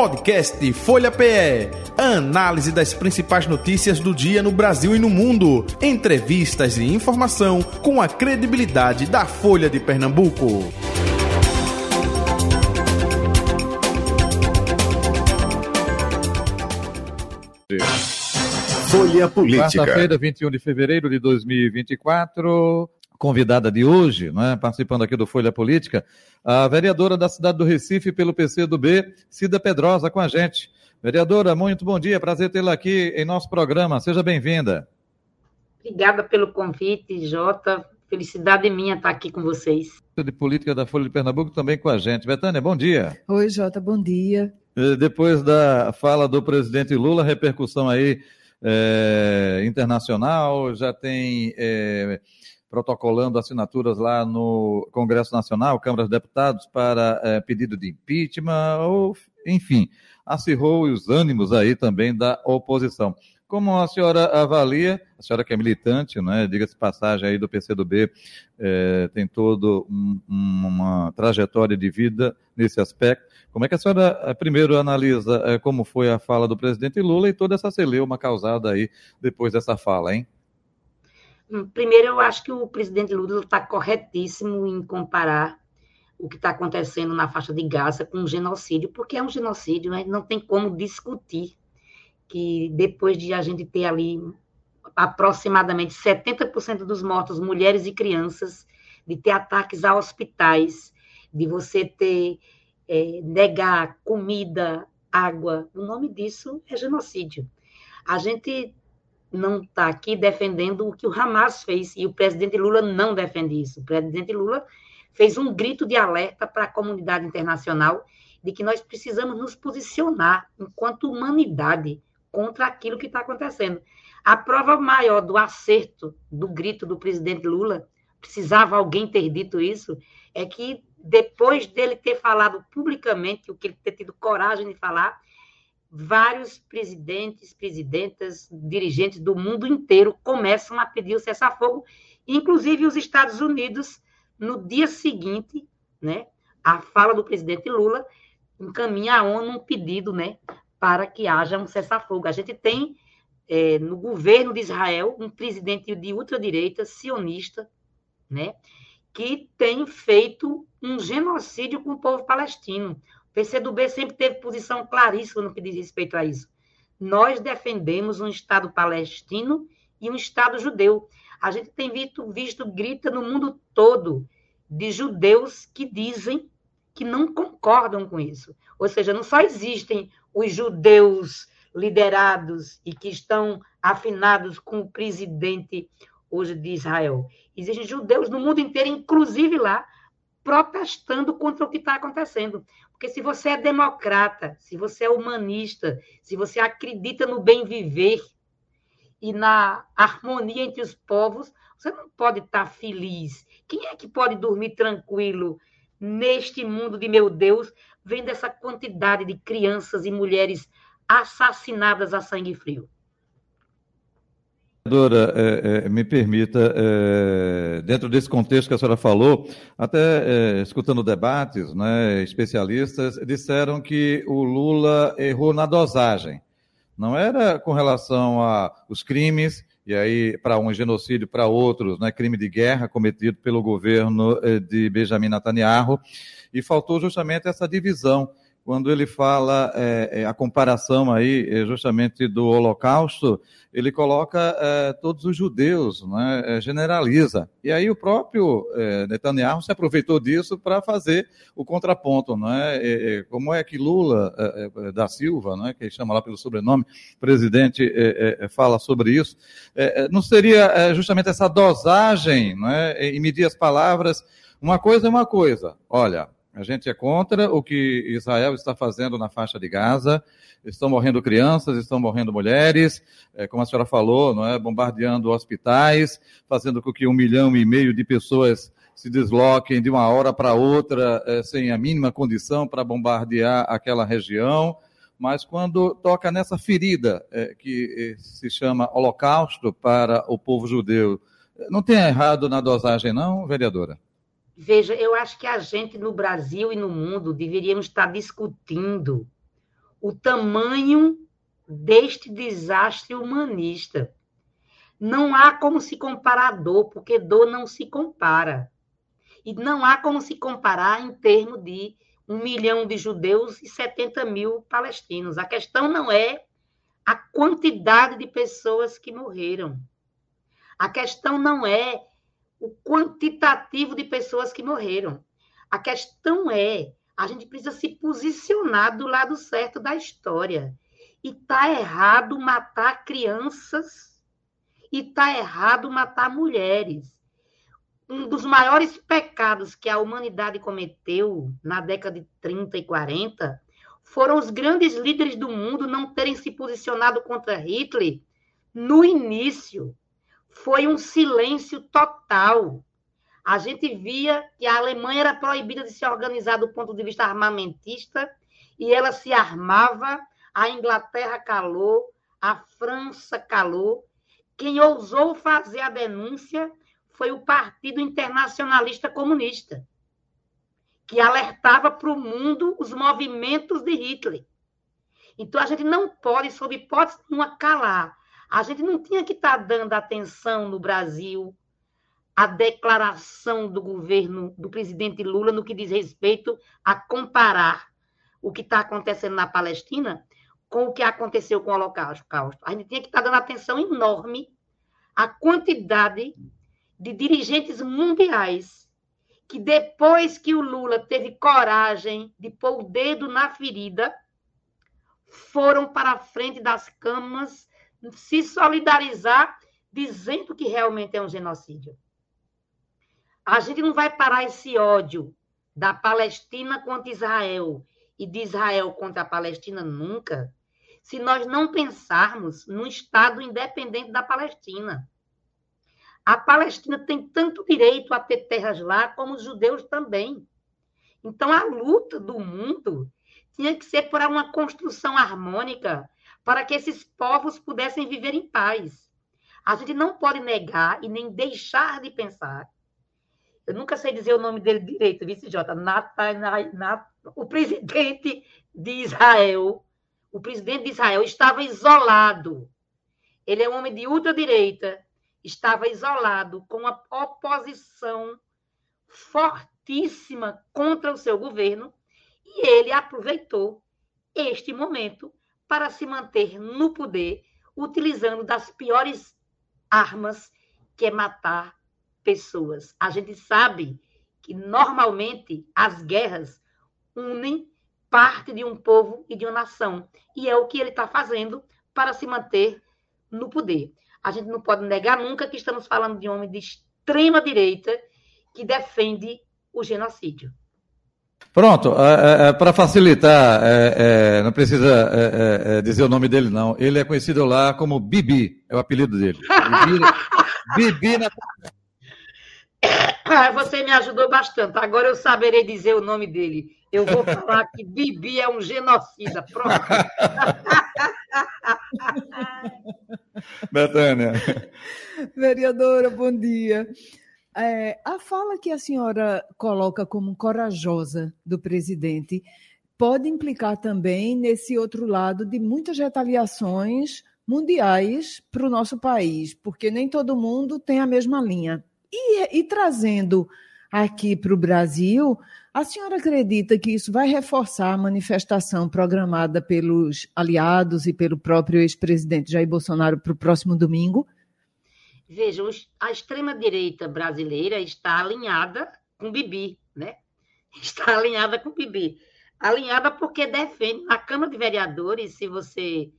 Podcast Folha PE. Análise das principais notícias do dia no Brasil e no mundo. Entrevistas e informação com a credibilidade da Folha de Pernambuco. Folha Política. Quarta-feira, 21 de fevereiro de 2024 convidada de hoje, né, participando aqui do Folha Política, a vereadora da cidade do Recife pelo PCdoB, Cida Pedrosa, com a gente. Vereadora, muito bom dia, prazer tê-la aqui em nosso programa, seja bem-vinda. Obrigada pelo convite, Jota, felicidade minha estar aqui com vocês. De Política da Folha de Pernambuco também com a gente. Betânia, bom dia. Oi, Jota, bom dia. Depois da fala do presidente Lula, repercussão aí é, internacional, já tem... É, protocolando assinaturas lá no Congresso Nacional, Câmara dos Deputados, para é, pedido de impeachment, ou, enfim, acirrou os ânimos aí também da oposição. Como a senhora avalia, a senhora que é militante, né, diga-se passagem aí do PCdoB, é, tem todo um, uma trajetória de vida nesse aspecto. Como é que a senhora é, primeiro analisa é, como foi a fala do presidente Lula e toda essa celeuma causada aí depois dessa fala, hein? Primeiro, eu acho que o presidente Lula está corretíssimo em comparar o que está acontecendo na faixa de Gaza com um genocídio, porque é um genocídio, né? não tem como discutir que depois de a gente ter ali aproximadamente 70% dos mortos, mulheres e crianças, de ter ataques a hospitais, de você ter é, negar comida, água, o nome disso é genocídio. A gente não está aqui defendendo o que o Hamas fez, e o presidente Lula não defende isso. O presidente Lula fez um grito de alerta para a comunidade internacional de que nós precisamos nos posicionar enquanto humanidade contra aquilo que está acontecendo. A prova maior do acerto do grito do presidente Lula, precisava alguém ter dito isso, é que depois dele ter falado publicamente o que ele ter tido coragem de falar, vários presidentes, presidentas, dirigentes do mundo inteiro começam a pedir o cessar-fogo, inclusive os Estados Unidos, no dia seguinte, né, a fala do presidente Lula encaminha à ONU um pedido, né, para que haja um cessar-fogo. A gente tem é, no governo de Israel um presidente de ultradireita, sionista, né, que tem feito um genocídio com o povo palestino. PCdoB sempre teve posição claríssima no que diz respeito a isso. Nós defendemos um Estado palestino e um Estado judeu. A gente tem visto, visto grita no mundo todo de judeus que dizem que não concordam com isso. Ou seja, não só existem os judeus liderados e que estão afinados com o presidente hoje de Israel. Existem judeus no mundo inteiro, inclusive lá, protestando contra o que está acontecendo. Porque se você é democrata, se você é humanista, se você acredita no bem viver e na harmonia entre os povos, você não pode estar tá feliz. Quem é que pode dormir tranquilo neste mundo de meu Deus, vendo essa quantidade de crianças e mulheres assassinadas a sangue frio? Vereadora, é, é, me permita, é, dentro desse contexto que a senhora falou, até é, escutando debates, né, especialistas disseram que o Lula errou na dosagem. Não era com relação aos crimes, e aí para um genocídio, para outros, né, crime de guerra cometido pelo governo é, de Benjamin Netanyahu, e faltou justamente essa divisão quando ele fala é, é, a comparação aí é, justamente do Holocausto, ele coloca é, todos os judeus, né, é, generaliza. E aí o próprio é, Netanyahu se aproveitou disso para fazer o contraponto, né? como é que Lula da Silva, né, que chama lá pelo sobrenome, presidente, fala sobre isso? não seria justamente essa dosagem, né, e medir as palavras? Uma coisa é uma coisa. Olha, a gente é contra o que Israel está fazendo na faixa de Gaza. Estão morrendo crianças, estão morrendo mulheres, é, como a senhora falou, não é? bombardeando hospitais, fazendo com que um milhão e meio de pessoas se desloquem de uma hora para outra é, sem a mínima condição para bombardear aquela região. Mas quando toca nessa ferida é, que é, se chama Holocausto para o povo judeu, não tem errado na dosagem, não, vereadora? Veja, eu acho que a gente no Brasil e no mundo deveríamos estar discutindo o tamanho deste desastre humanista. Não há como se comparar a dor, porque dor não se compara. E não há como se comparar em termos de um milhão de judeus e 70 mil palestinos. A questão não é a quantidade de pessoas que morreram. A questão não é o quantitativo de pessoas que morreram. A questão é a gente precisa se posicionar do lado certo da história. E tá errado matar crianças e tá errado matar mulheres. Um dos maiores pecados que a humanidade cometeu na década de 30 e 40 foram os grandes líderes do mundo não terem se posicionado contra Hitler no início. Foi um silêncio total. A gente via que a Alemanha era proibida de se organizar do ponto de vista armamentista e ela se armava, a Inglaterra calou, a França calou. Quem ousou fazer a denúncia foi o Partido Internacionalista Comunista, que alertava para o mundo os movimentos de Hitler. Então a gente não pode, sob hipótese nenhuma, calar. A gente não tinha que estar tá dando atenção no Brasil a declaração do governo do presidente Lula no que diz respeito a comparar o que está acontecendo na Palestina com o que aconteceu com o Holocausto. A gente tinha que estar tá dando atenção enorme à quantidade de dirigentes mundiais que, depois que o Lula teve coragem de pôr o dedo na ferida, foram para a frente das câmaras se solidarizar, dizendo que realmente é um genocídio. A gente não vai parar esse ódio da Palestina contra Israel e de Israel contra a Palestina nunca, se nós não pensarmos num Estado independente da Palestina. A Palestina tem tanto direito a ter terras lá, como os judeus também. Então, a luta do mundo tinha que ser por uma construção harmônica para que esses povos pudessem viver em paz. A gente não pode negar e nem deixar de pensar eu nunca sei dizer o nome dele direito, vice Jota. o presidente de Israel, o presidente de Israel estava isolado. Ele é um homem de ultradireita, estava isolado com uma oposição fortíssima contra o seu governo, e ele aproveitou este momento para se manter no poder, utilizando das piores armas, que é matar pessoas. A gente sabe que normalmente as guerras unem parte de um povo e de uma nação. E é o que ele está fazendo para se manter no poder. A gente não pode negar nunca que estamos falando de um homem de extrema direita que defende o genocídio. Pronto, é, é, é para facilitar, é, é, não precisa é, dizer o nome dele, não. Ele é conhecido lá como Bibi, é o apelido dele. Bibi, Bibi na ah, você me ajudou bastante. Agora eu saberei dizer o nome dele. Eu vou falar que Bibi é um genocida. Pronto. Betânia. Vereadora, bom dia. É, a fala que a senhora coloca como corajosa do presidente pode implicar também nesse outro lado de muitas retaliações mundiais para o nosso país, porque nem todo mundo tem a mesma linha. E, e trazendo aqui para o Brasil, a senhora acredita que isso vai reforçar a manifestação programada pelos aliados e pelo próprio ex-presidente Jair Bolsonaro para o próximo domingo? Vejam, a extrema-direita brasileira está alinhada com Bibi, né? Está alinhada com Bibi. Alinhada porque defende, na Câmara de Vereadores, se você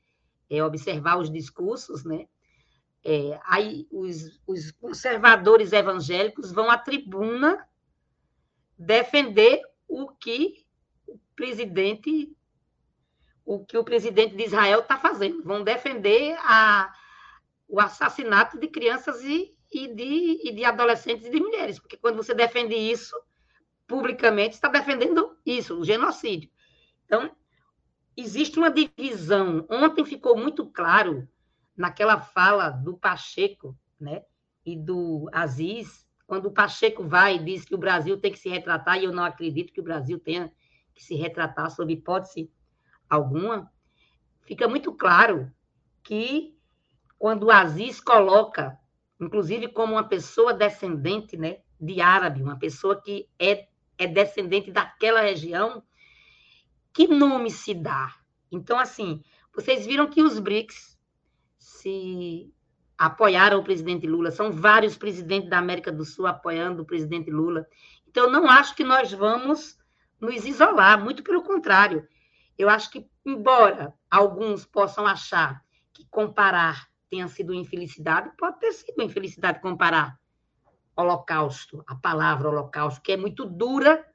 é, observar os discursos, né? É, aí os, os conservadores evangélicos vão à tribuna defender o que o presidente o que o presidente de Israel está fazendo. Vão defender a, o assassinato de crianças e, e, de, e de adolescentes e de mulheres. Porque quando você defende isso publicamente, está defendendo isso, o genocídio. Então, existe uma divisão. Ontem ficou muito claro naquela fala do Pacheco, né, e do Aziz, quando o Pacheco vai e diz que o Brasil tem que se retratar, e eu não acredito que o Brasil tenha que se retratar sob hipótese alguma, fica muito claro que quando o Aziz coloca, inclusive como uma pessoa descendente né, de árabe, uma pessoa que é, é descendente daquela região, que nome se dá? Então, assim, vocês viram que os BRICS se apoiaram o presidente Lula, são vários presidentes da América do Sul apoiando o presidente Lula. Então, eu não acho que nós vamos nos isolar, muito pelo contrário. Eu acho que, embora alguns possam achar que comparar tenha sido infelicidade, pode ter sido infelicidade comparar holocausto, a palavra holocausto, que é muito dura,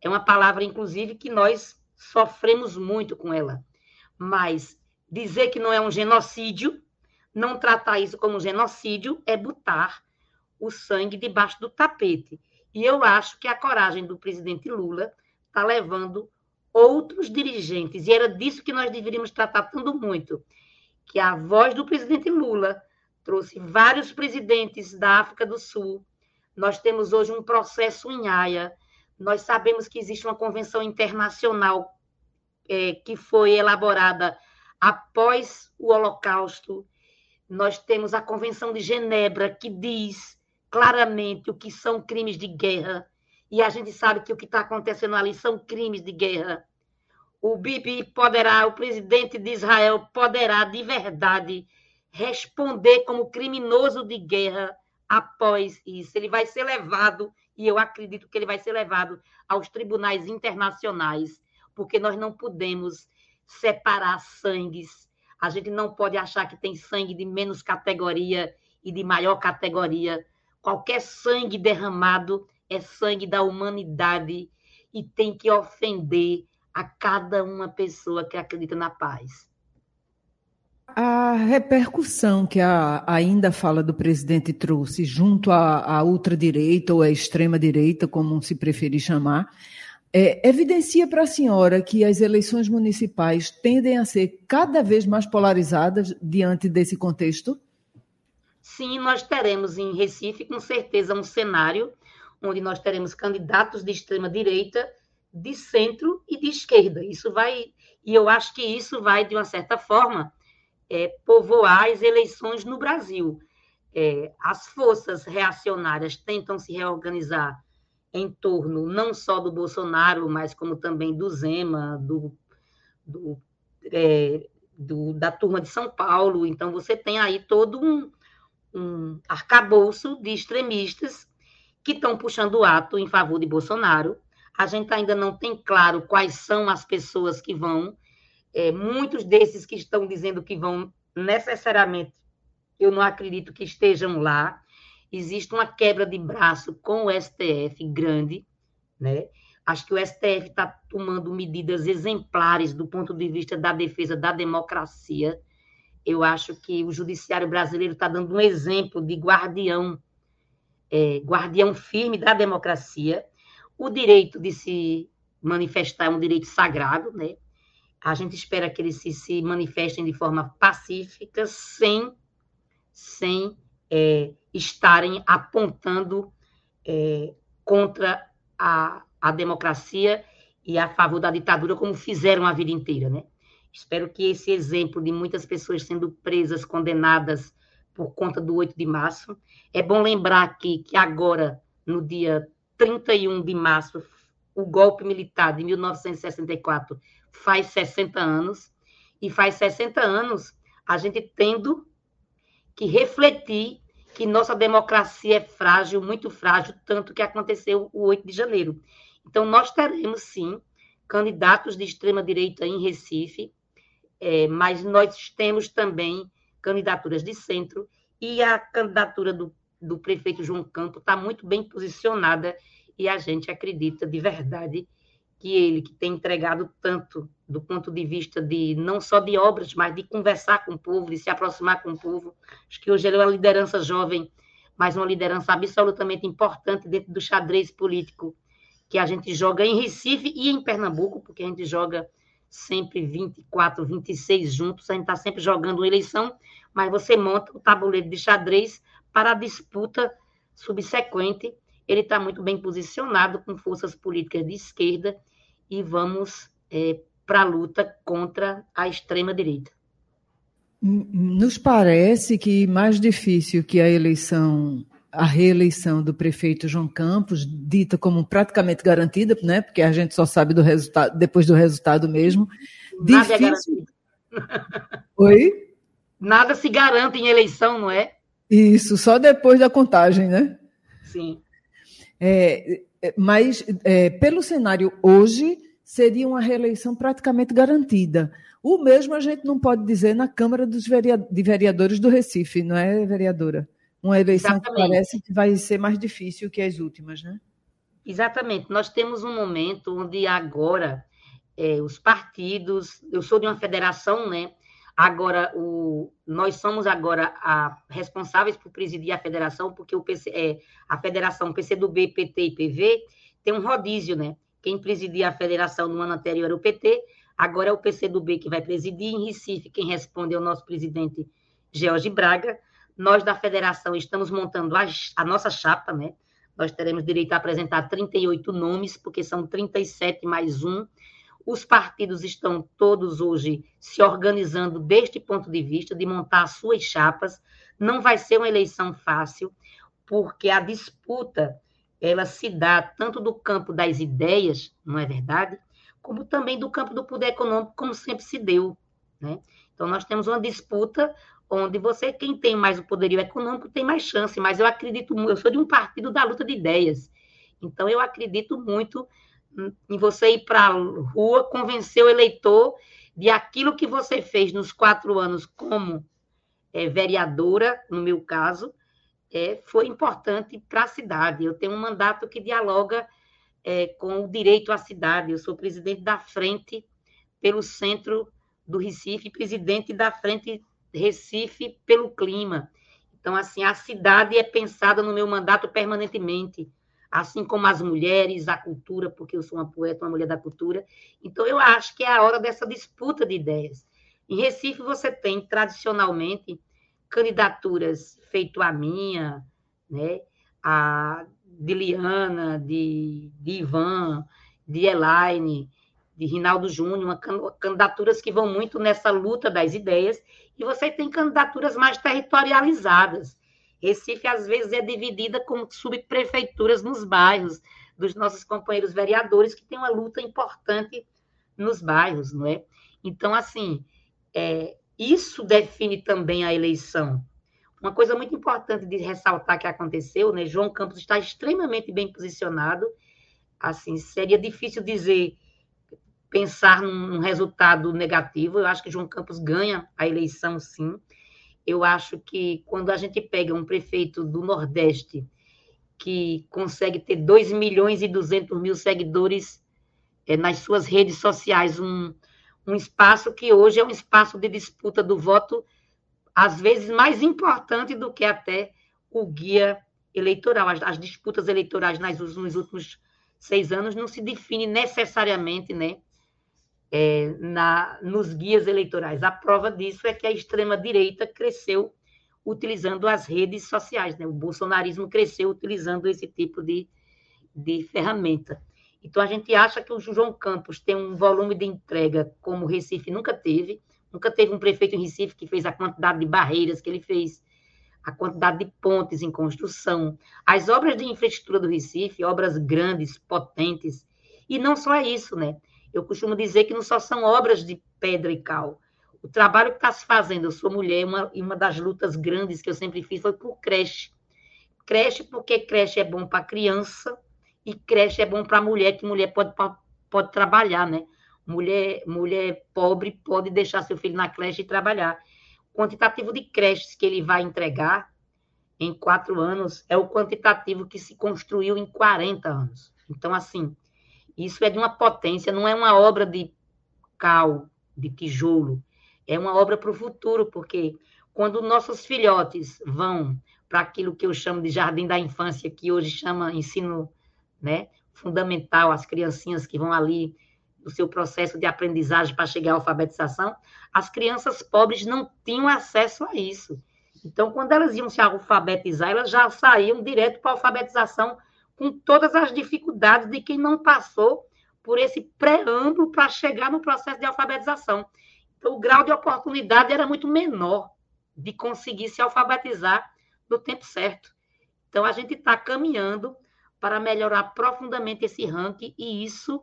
é uma palavra, inclusive, que nós sofremos muito com ela. Mas dizer que não é um genocídio, não tratar isso como genocídio, é botar o sangue debaixo do tapete. E eu acho que a coragem do presidente Lula está levando outros dirigentes, e era disso que nós deveríamos estar tratando muito, que a voz do presidente Lula trouxe vários presidentes da África do Sul. Nós temos hoje um processo em Haia. Nós sabemos que existe uma convenção internacional é, que foi elaborada após o Holocausto. Nós temos a Convenção de Genebra, que diz claramente o que são crimes de guerra. E a gente sabe que o que está acontecendo ali são crimes de guerra o Bibi poderá, o presidente de Israel poderá de verdade responder como criminoso de guerra após isso. Ele vai ser levado, e eu acredito que ele vai ser levado aos tribunais internacionais, porque nós não podemos separar sangues. A gente não pode achar que tem sangue de menos categoria e de maior categoria. Qualquer sangue derramado é sangue da humanidade e tem que ofender a cada uma pessoa que acredita na paz. A repercussão que a ainda fala do presidente trouxe junto à, à ultradireita ou à extrema-direita, como se preferir chamar, é, evidencia para a senhora que as eleições municipais tendem a ser cada vez mais polarizadas diante desse contexto? Sim, nós teremos em Recife, com certeza, um cenário onde nós teremos candidatos de extrema-direita de centro e de esquerda. Isso vai, e eu acho que isso vai, de uma certa forma, é, povoar as eleições no Brasil. É, as forças reacionárias tentam se reorganizar em torno não só do Bolsonaro, mas como também do Zema, do, do, é, do da turma de São Paulo. Então, você tem aí todo um, um arcabouço de extremistas que estão puxando o ato em favor de Bolsonaro a gente ainda não tem claro quais são as pessoas que vão. É, muitos desses que estão dizendo que vão necessariamente, eu não acredito que estejam lá. Existe uma quebra de braço com o STF grande, né? Acho que o STF está tomando medidas exemplares do ponto de vista da defesa da democracia. Eu acho que o judiciário brasileiro está dando um exemplo de guardião, é, guardião firme da democracia. O direito de se manifestar é um direito sagrado, né? A gente espera que eles se, se manifestem de forma pacífica, sem, sem é, estarem apontando é, contra a, a democracia e a favor da ditadura, como fizeram a vida inteira, né? Espero que esse exemplo de muitas pessoas sendo presas, condenadas por conta do 8 de março. É bom lembrar aqui que agora, no dia 31 de março, o golpe militar de 1964 faz 60 anos, e faz 60 anos a gente tendo que refletir que nossa democracia é frágil, muito frágil, tanto que aconteceu o 8 de janeiro. Então, nós teremos, sim, candidatos de extrema-direita em Recife, é, mas nós temos também candidaturas de centro, e a candidatura do, do prefeito João Campo está muito bem posicionada e a gente acredita de verdade que ele, que tem entregado tanto do ponto de vista de não só de obras, mas de conversar com o povo, de se aproximar com o povo. Acho que hoje ele é uma liderança jovem, mas uma liderança absolutamente importante dentro do xadrez político que a gente joga em Recife e em Pernambuco, porque a gente joga sempre 24, 26 juntos, a gente está sempre jogando uma eleição, mas você monta o tabuleiro de xadrez para a disputa subsequente ele está muito bem posicionado com forças políticas de esquerda e vamos é, para a luta contra a extrema-direita. Nos parece que mais difícil que a eleição, a reeleição do prefeito João Campos, dita como praticamente garantida, né? Porque a gente só sabe do resultado depois do resultado mesmo. Nada é difícil. É. Oi? Nada se garante em eleição, não é? Isso, só depois da contagem, né? Sim. É, é mas é, pelo cenário hoje seria uma reeleição praticamente garantida. O mesmo a gente não pode dizer na Câmara dos de Vereadores do Recife, não é, vereadora? Uma eleição Exatamente. que parece que vai ser mais difícil que as últimas, né? Exatamente. Nós temos um momento onde agora é, os partidos, eu sou de uma federação, né? Agora, o, nós somos agora a, responsáveis por presidir a federação, porque o PC, é, a federação PCdoB, PT e PV tem um rodízio, né? Quem presidia a federação no ano anterior era o PT, Agora é o PCdoB que vai presidir. Em Recife, quem responde é o nosso presidente George Braga. Nós da federação estamos montando a, a nossa chapa, né? Nós teremos direito a apresentar 38 nomes, porque são 37 mais um. Os partidos estão todos hoje se organizando deste ponto de vista, de montar as suas chapas. Não vai ser uma eleição fácil, porque a disputa ela se dá tanto do campo das ideias, não é verdade? como também do campo do poder econômico, como sempre se deu. Né? Então, nós temos uma disputa onde você, quem tem mais o poderio econômico, tem mais chance, mas eu acredito, eu sou de um partido da luta de ideias, então eu acredito muito em você ir para a rua, convencer o eleitor de aquilo que você fez nos quatro anos como é, vereadora, no meu caso, é, foi importante para a cidade. Eu tenho um mandato que dialoga é, com o direito à cidade. Eu sou presidente da Frente pelo Centro do Recife, presidente da Frente Recife pelo Clima. Então, assim, a cidade é pensada no meu mandato permanentemente, assim como as mulheres, a cultura, porque eu sou uma poeta, uma mulher da cultura. Então, eu acho que é a hora dessa disputa de ideias. Em Recife, você tem, tradicionalmente, candidaturas feito a minha, né? a de Liana, de, de Ivan, de Elaine, de Rinaldo Júnior, uma, candidaturas que vão muito nessa luta das ideias, e você tem candidaturas mais territorializadas. Recife, às vezes, é dividida com subprefeituras nos bairros, dos nossos companheiros vereadores, que tem uma luta importante nos bairros, não é? Então, assim, é, isso define também a eleição. Uma coisa muito importante de ressaltar que aconteceu, né? João Campos está extremamente bem posicionado. Assim, seria difícil dizer pensar num resultado negativo. Eu acho que João Campos ganha a eleição, sim. Eu acho que quando a gente pega um prefeito do Nordeste que consegue ter 2 milhões e 200 mil seguidores é, nas suas redes sociais, um, um espaço que hoje é um espaço de disputa do voto às vezes mais importante do que até o guia eleitoral. As, as disputas eleitorais nas, nos últimos seis anos não se definem necessariamente né, é, na, nos guias eleitorais. A prova disso é que a extrema-direita cresceu utilizando as redes sociais. Né? O bolsonarismo cresceu utilizando esse tipo de, de ferramenta. Então, a gente acha que o João Campos tem um volume de entrega como o Recife nunca teve. Nunca teve um prefeito em Recife que fez a quantidade de barreiras que ele fez, a quantidade de pontes em construção, as obras de infraestrutura do Recife, obras grandes, potentes. E não só isso, né? Eu costumo dizer que não só são obras de pedra e cal. O trabalho que está se fazendo, eu sou mulher, uma, e uma das lutas grandes que eu sempre fiz foi por creche. Creche, porque creche é bom para criança e creche é bom para mulher, que mulher pode, pode trabalhar, né? Mulher, mulher pobre pode deixar seu filho na creche e trabalhar. O quantitativo de creches que ele vai entregar em quatro anos é o quantitativo que se construiu em 40 anos. Então, assim, isso é de uma potência, não é uma obra de cal, de tijolo, é uma obra para o futuro, porque quando nossos filhotes vão para aquilo que eu chamo de jardim da infância, que hoje chama ensino né, fundamental, as criancinhas que vão ali do seu processo de aprendizagem para chegar à alfabetização, as crianças pobres não tinham acesso a isso. Então, quando elas iam se alfabetizar, elas já saíam direto para a alfabetização com todas as dificuldades de quem não passou por esse preâmbulo para chegar no processo de alfabetização. Então, o grau de oportunidade era muito menor de conseguir se alfabetizar no tempo certo. Então, a gente está caminhando para melhorar profundamente esse ranking, e isso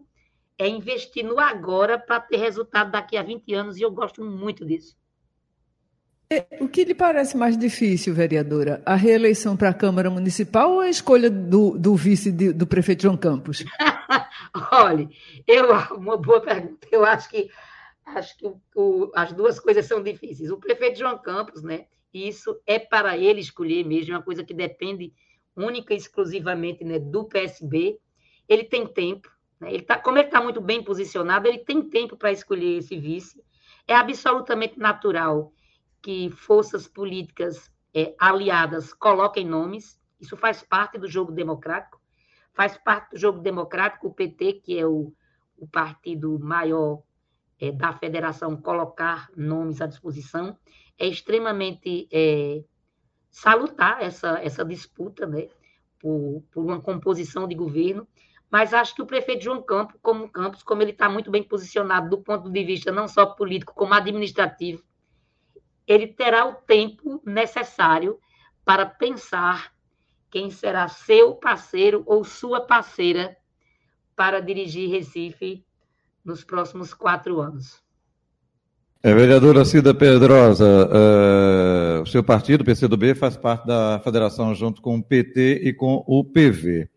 é investir no agora para ter resultado daqui a 20 anos, e eu gosto muito disso. É, o que lhe parece mais difícil, vereadora? A reeleição para a Câmara Municipal ou a escolha do, do vice de, do prefeito João Campos? Olha, eu, uma boa pergunta. Eu acho que, acho que o, as duas coisas são difíceis. O prefeito João Campos, né? Isso é para ele escolher mesmo, é uma coisa que depende única e exclusivamente né, do PSB. Ele tem tempo, né? ele tá, como ele está muito bem posicionado, ele tem tempo para escolher esse vice. É absolutamente natural que forças políticas é, aliadas coloquem nomes, isso faz parte do jogo democrático, faz parte do jogo democrático o PT, que é o, o partido maior é, da federação, colocar nomes à disposição. É extremamente é, salutar essa, essa disputa né, por, por uma composição de governo, mas acho que o prefeito João Campos, como Campos, como ele está muito bem posicionado do ponto de vista não só político, como administrativo, ele terá o tempo necessário para pensar quem será seu parceiro ou sua parceira para dirigir Recife nos próximos quatro anos. É, vereadora Cida Pedrosa, uh, o seu partido, PCdoB, faz parte da federação junto com o PT e com o PV.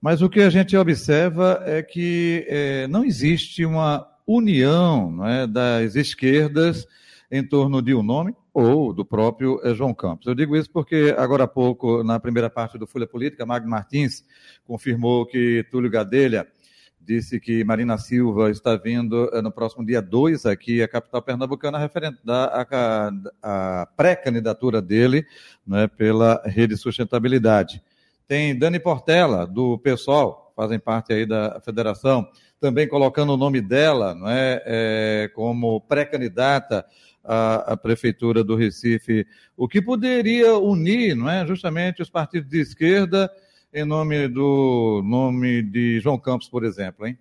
Mas o que a gente observa é que eh, não existe uma união não é, das esquerdas em torno de um nome ou do próprio eh, João Campos. Eu digo isso porque, agora há pouco, na primeira parte do Folha Política, Magno Martins confirmou que Túlio Gadelha disse que Marina Silva está vindo eh, no próximo dia 2 aqui à capital pernambucana, referente à, pré-candidatura dele né, pela Rede Sustentabilidade. Tem Dani Portela, do PSOL, fazem parte aí da federação, também colocando o nome dela não é, é como pré-candidata à, à, Prefeitura do Recife, o que poderia unir não é, justamente os partidos de esquerda em nome do nome de João Campos, por exemplo, hein?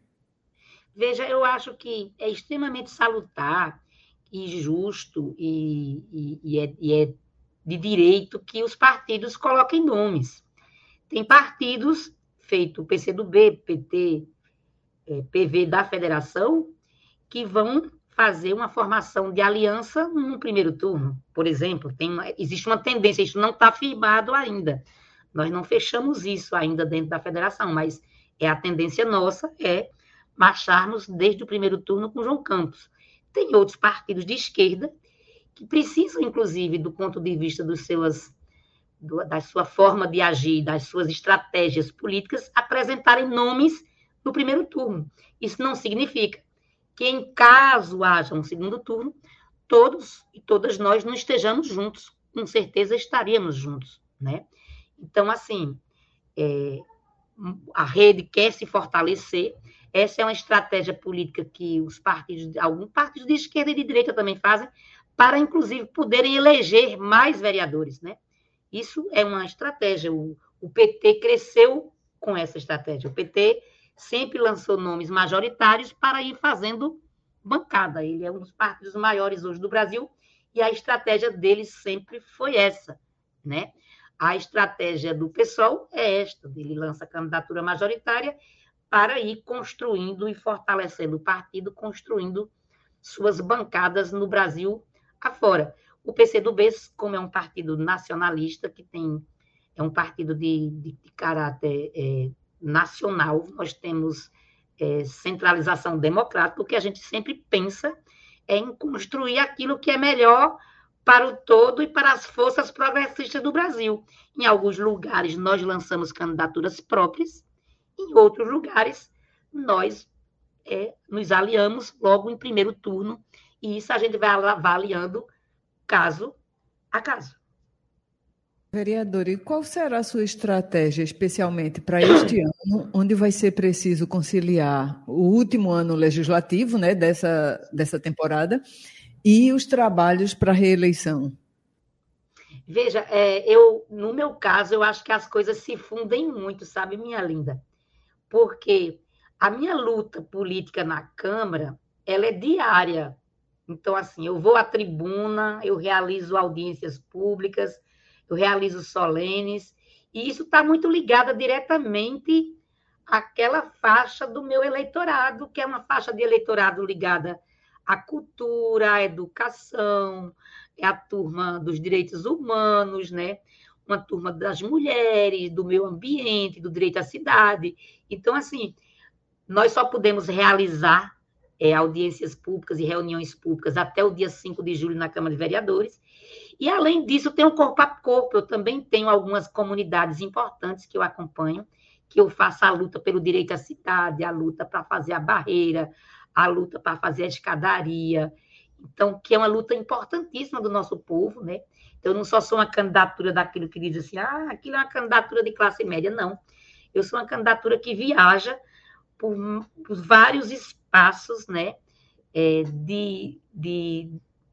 Veja, eu acho que é extremamente salutar e justo e, e, e, é, e é de direito que os partidos coloquem nomes. Tem partidos, feito PCdoB, PT, é, PV da federação, que vão fazer uma formação de aliança no primeiro turno. Por exemplo, tem uma, existe uma tendência, isso não está firmado ainda, nós não fechamos isso ainda dentro da federação, mas é a tendência nossa é marcharmos desde o primeiro turno com João Campos. Tem outros partidos de esquerda que precisam, inclusive, do ponto de vista dos seus, da sua forma de agir, das suas estratégias políticas, apresentarem nomes no primeiro turno. Isso não significa que, em caso haja um segundo turno, todos e todas nós não estejamos juntos. Com certeza estaríamos juntos, né? Então, assim, é, a rede quer se fortalecer. Essa é uma estratégia política que os partidos, alguns partidos de esquerda e de direita também fazem, para, inclusive, poderem eleger mais vereadores, né? Isso é uma estratégia. O, o PT cresceu com essa estratégia. O PT sempre lançou nomes majoritários para ir fazendo bancada. Ele é um dos partidos maiores hoje do Brasil e a estratégia dele sempre foi essa, né? A estratégia do PSOL é esta: ele lança candidatura majoritária para ir construindo e fortalecendo o partido, construindo suas bancadas no Brasil afora. O PCdoB, como é um partido nacionalista, que tem é um partido de, de, de caráter é, nacional, nós temos é, centralização democrática, o que a gente sempre pensa é em construir aquilo que é melhor para o todo e para as forças progressistas do Brasil. Em alguns lugares, nós lançamos candidaturas próprias, em outros lugares, nós é, nos aliamos logo em primeiro turno, e isso a gente vai avaliando caso a caso. Vereador, e qual será a sua estratégia, especialmente para este ano, onde vai ser preciso conciliar o último ano legislativo né, dessa, dessa temporada e os trabalhos para a reeleição? Veja, é, eu, no meu caso, eu acho que as coisas se fundem muito, sabe, minha linda? Porque A minha luta política na Câmara, ela é diária. Então, assim, eu vou à tribuna, eu realizo audiências públicas, eu realizo solenes, e isso está muito ligado diretamente àquela faixa do meu eleitorado, que é uma faixa de eleitorado ligada à cultura, à educação, é a turma dos direitos humanos, né? uma turma das mulheres, do meio ambiente, do direito à cidade. Então, assim, nós só podemos realizar é, audiências públicas e reuniões públicas até o dia 5 de julho na Câmara de Vereadores. E, além disso, tem o corpo a corpo. Eu também tenho algumas comunidades importantes que eu acompanho, que eu faço a luta pelo direito à cidade, a luta para fazer a barreira, a luta para fazer a escadaria. Então, que é uma luta importantíssima do nosso povo, né? Então, eu não só sou uma candidatura daquilo que diz assim, ah, aquilo é uma candidatura de classe média, não. Eu sou uma candidatura que viaja por, por vários espaços, né? É, de, de,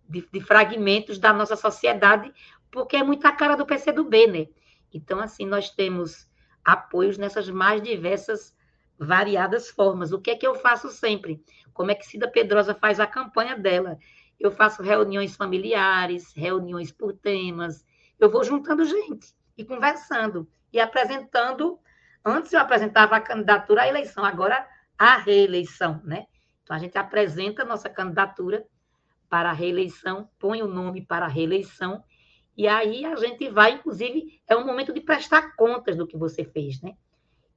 de, de, fragmentos da nossa sociedade, porque é muito a cara do PCdoB, né? Então, assim, nós temos apoios nessas mais diversas, variadas formas. O que é que eu faço sempre? Como é que Cida Pedrosa faz a campanha dela? eu faço reuniões familiares, reuniões por temas, eu vou juntando gente e conversando e apresentando. Antes eu apresentava a candidatura à eleição, agora a reeleição, né? Então a gente apresenta a nossa candidatura para a reeleição, põe o nome para a reeleição, e aí a gente vai, inclusive, é um momento de prestar contas do que você fez, né?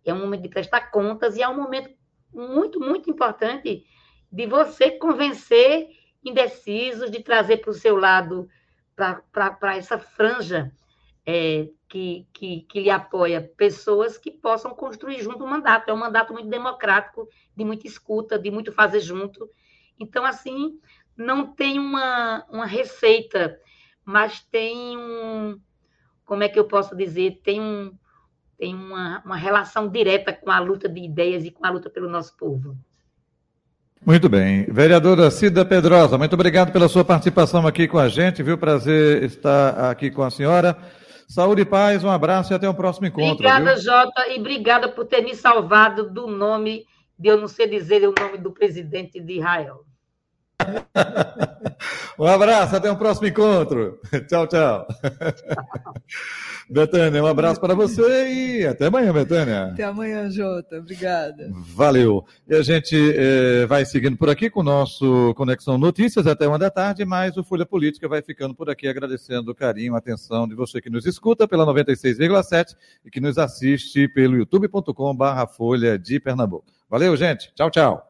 É um momento de prestar contas e é um momento muito, muito importante de você convencer indecisos, de trazer para o seu lado, para essa franja é, que, que, que lhe apoia, pessoas que possam construir junto um mandato. É um mandato muito democrático, de muita escuta, de muito fazer junto. Então, assim, não tem uma, uma receita, mas tem um. Como é que eu posso dizer? Tem, um, tem uma, uma relação direta com a luta de ideias e com a luta pelo nosso povo. Muito bem. Vereadora Cida Pedrosa, muito obrigado pela sua participação aqui com a gente, viu? Prazer estar aqui com a senhora. Saúde e paz, um abraço e até o próximo encontro. Obrigada, viu? Jota, e obrigada por ter me salvado do nome, de eu não sei dizer o nome do presidente de Israel. um abraço, até o próximo encontro. tchau, tchau. Betânia, um abraço para você e até amanhã, Betânia. Até amanhã, Jota. Obrigada. Valeu. E a gente eh, vai seguindo por aqui com o nosso Conexão Notícias até uma da tarde, mas o Folha Política vai ficando por aqui agradecendo o carinho, a atenção de você que nos escuta pela 96,7 e que nos assiste pelo youtube.com/barra Folha de Pernambuco. Valeu, gente. Tchau, tchau.